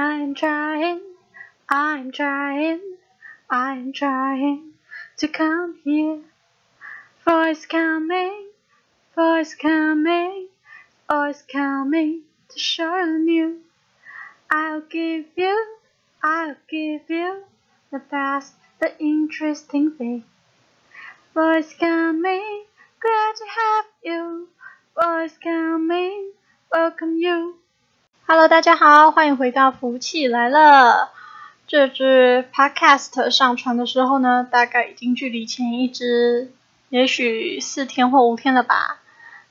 I'm trying, I'm trying, I'm trying to come here. Voice coming, voice coming, voice coming to show you. I'll give you, I'll give you the best, the interesting thing. Voice coming, glad to have you. Voice coming, welcome you. Hello，大家好，欢迎回到福气来了。这支 Podcast 上传的时候呢，大概已经距离前一支也许四天或五天了吧。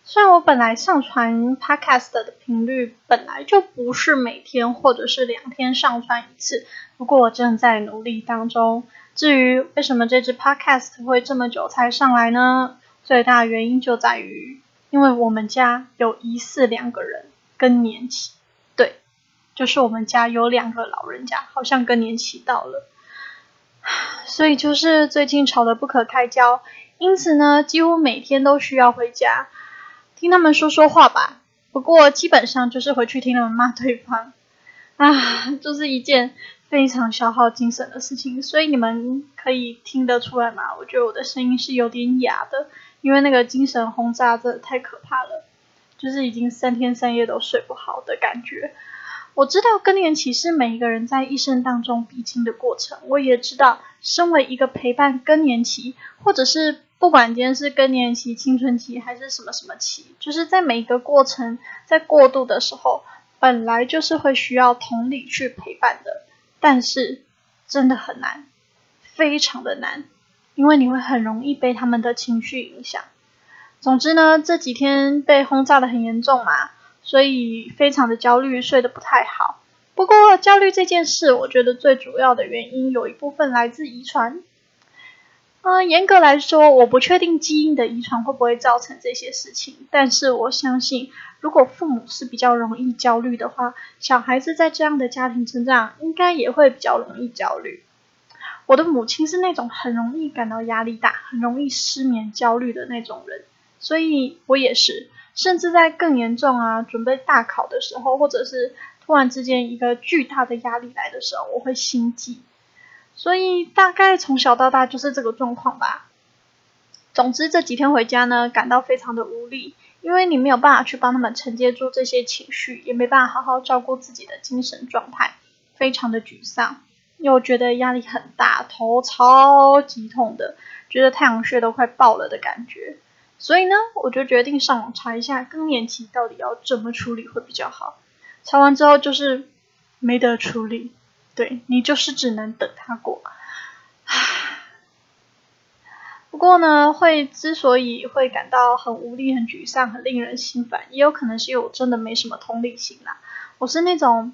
虽然我本来上传 Podcast 的频率本来就不是每天或者是两天上传一次，不过我正在努力当中。至于为什么这支 Podcast 会这么久才上来呢？最大原因就在于，因为我们家有疑似两个人更年期，就是我们家有两个老人家好像更年期到了，所以就是最近吵得不可开交，因此呢，几乎每天都需要回家。听他们说说话吧，不过基本上就是回去听他们骂对方，啊，就是一件非常消耗精神的事情。所以你们可以听得出来吗？我觉得我的声音是有点哑的，因为那个精神轰炸真的太可怕了，就是已经三天三夜都睡不好的感觉。我知道更年期是每一个人在一生当中必经的过程，我也知道身为一个陪伴更年期，或者是。不管今天是更年期、青春期还是什么什么期，就是在每一个过程在过渡的时候，本来就是会需要同理去陪伴的，但是真的很难，非常的难，因为你会很容易被他们的情绪影响。总之呢，这几天被轰炸的很严重嘛，所以非常的焦虑，睡得不太好。不过焦虑这件事，我觉得最主要的原因有一部分来自遗传。嗯，严格来说，我不确定基因的遗传会不会造成这些事情，但是我相信，如果父母是比较容易焦虑的话，小孩子在这样的家庭成长，应该也会比较容易焦虑。我的母亲是那种很容易感到压力大、很容易失眠、焦虑的那种人，所以我也是，甚至在更严重啊，准备大考的时候，或者是突然之间一个巨大的压力来的时候，我会心悸。所以大概从小到大就是这个状况吧。总之这几天回家呢，感到非常的无力，因为你没有办法去帮他们承接住这些情绪，也没办法好好照顾自己的精神状态，非常的沮丧，又觉得压力很大，头超级痛的，觉得太阳穴都快爆了的感觉。所以呢，我就决定上网查一下更年期到底要怎么处理会比较好。查完之后就是没得处理。对你就是只能等他过，不过呢，会之所以会感到很无力、很沮丧、很令人心烦，也有可能是因为我真的没什么同理心啦。我是那种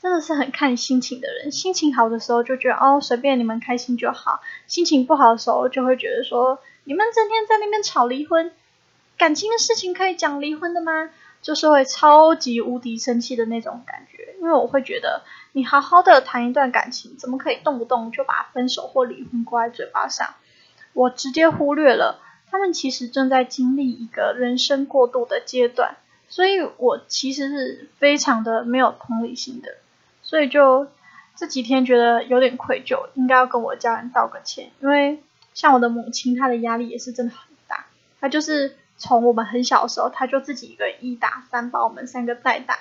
真的是很看心情的人，心情好的时候就觉得哦随便你们开心就好，心情不好的时候就会觉得说你们整天在那边吵离婚，感情的事情可以讲离婚的吗？就是会超级无敌生气的那种感觉，因为我会觉得。你好好的谈一段感情，怎么可以动不动就把分手或离婚挂在嘴巴上？我直接忽略了，他们其实正在经历一个人生过渡的阶段，所以我其实是非常的没有同理心的，所以就这几天觉得有点愧疚，应该要跟我家人道个歉，因为像我的母亲，她的压力也是真的很大，她就是从我们很小的时候，她就自己一个人一打三把我们三个带大。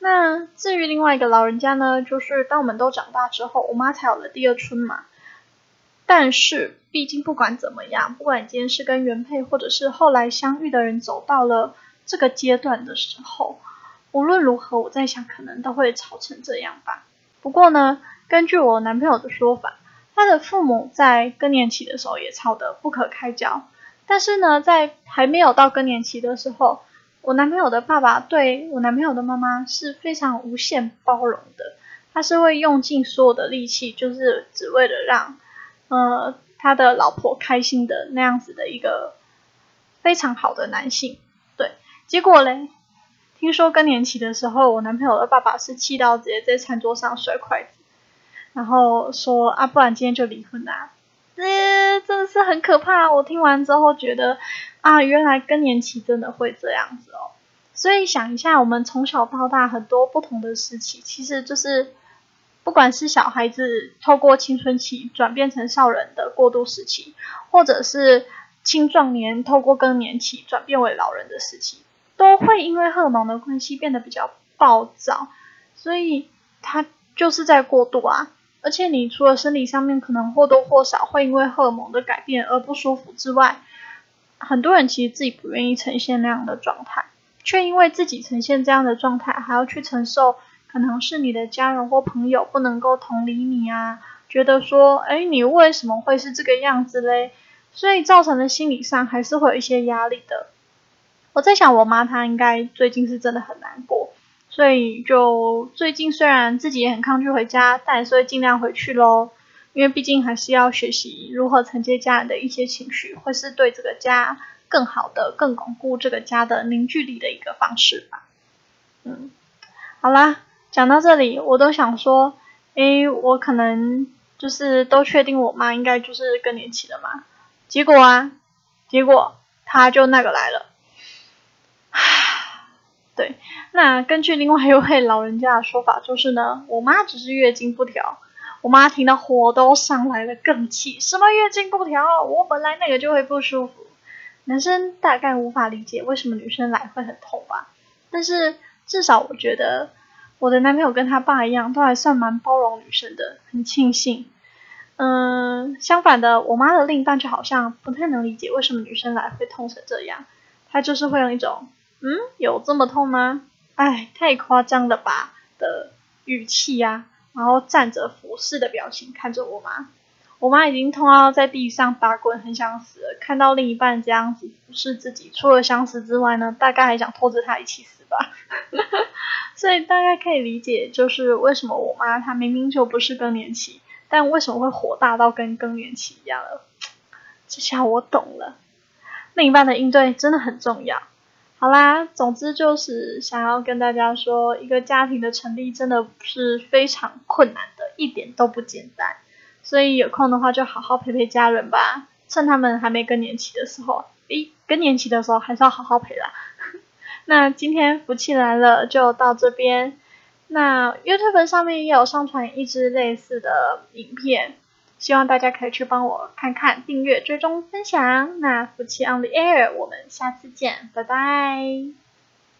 那至于另外一个老人家呢，就是当我们都长大之后，我妈才有了第二春嘛。但是，毕竟不管怎么样，不管今天是跟原配或者是后来相遇的人走到了这个阶段的时候，无论如何，我在想可能都会吵成这样吧。不过呢，根据我男朋友的说法，他的父母在更年期的时候也吵得不可开交，但是呢，在还没有到更年期的时候。我男朋友的爸爸对我男朋友的妈妈是非常无限包容的，他是会用尽所有的力气，就是只为了让呃他的老婆开心的那样子的一个非常好的男性。对，结果嘞，听说更年期的时候，我男朋友的爸爸是气到直接在餐桌上摔筷子，然后说啊，不然今天就离婚啊。这真的是很可怕。我听完之后觉得，啊，原来更年期真的会这样子哦。所以想一下，我们从小到大很多不同的时期，其实就是不管是小孩子透过青春期转变成少人的过渡时期，或者是青壮年透过更年期转变为老人的时期，都会因为荷尔蒙的关系变得比较暴躁，所以他就是在过度啊。而且你除了生理上面可能或多或少会因为荷尔蒙的改变而不舒服之外，很多人其实自己不愿意呈现那样的状态，却因为自己呈现这样的状态，还要去承受可能是你的家人或朋友不能够同理你啊，觉得说，哎，你为什么会是这个样子嘞？所以造成的心理上还是会有一些压力的。我在想，我妈她应该最近是真的很难过。所以就最近虽然自己也很抗拒回家，但还是会尽量回去喽。因为毕竟还是要学习如何承接家人的一些情绪，会是对这个家更好的、更巩固这个家的凝聚力的一个方式吧。嗯，好啦，讲到这里，我都想说，诶，我可能就是都确定我妈应该就是更年期了嘛。结果啊，结果她就那个来了。对，那根据另外一位老人家的说法，就是呢，我妈只是月经不调。我妈听到火都上来了，更气，什么月经不调？我本来那个就会不舒服。男生大概无法理解为什么女生来会很痛吧，但是至少我觉得我的男朋友跟他爸一样，都还算蛮包容女生的，很庆幸。嗯，相反的，我妈的另一半就好像不太能理解为什么女生来会痛成这样，他就是会用一种。嗯，有这么痛吗？哎，太夸张了吧的语气呀，然后站着俯视的表情看着我妈，我妈已经痛到在地上打滚，很想死了。看到另一半这样子俯视自己，除了想死之外呢，大概还想拖着他一起死吧。所以大概可以理解，就是为什么我妈她明明就不是更年期，但为什么会火大到跟更年期一样了？这下我懂了，另一半的应对真的很重要。好啦，总之就是想要跟大家说，一个家庭的成立真的是非常困难的，一点都不简单。所以有空的话就好好陪陪家人吧，趁他们还没更年期的时候，诶，更年期的时候还是要好好陪啦。那今天福气来了就到这边，那 YouTube 上面也有上传一支类似的影片。希望大家可以去帮我看看、订阅、追踪、分享。那夫妻 on the air，我们下次见，拜拜。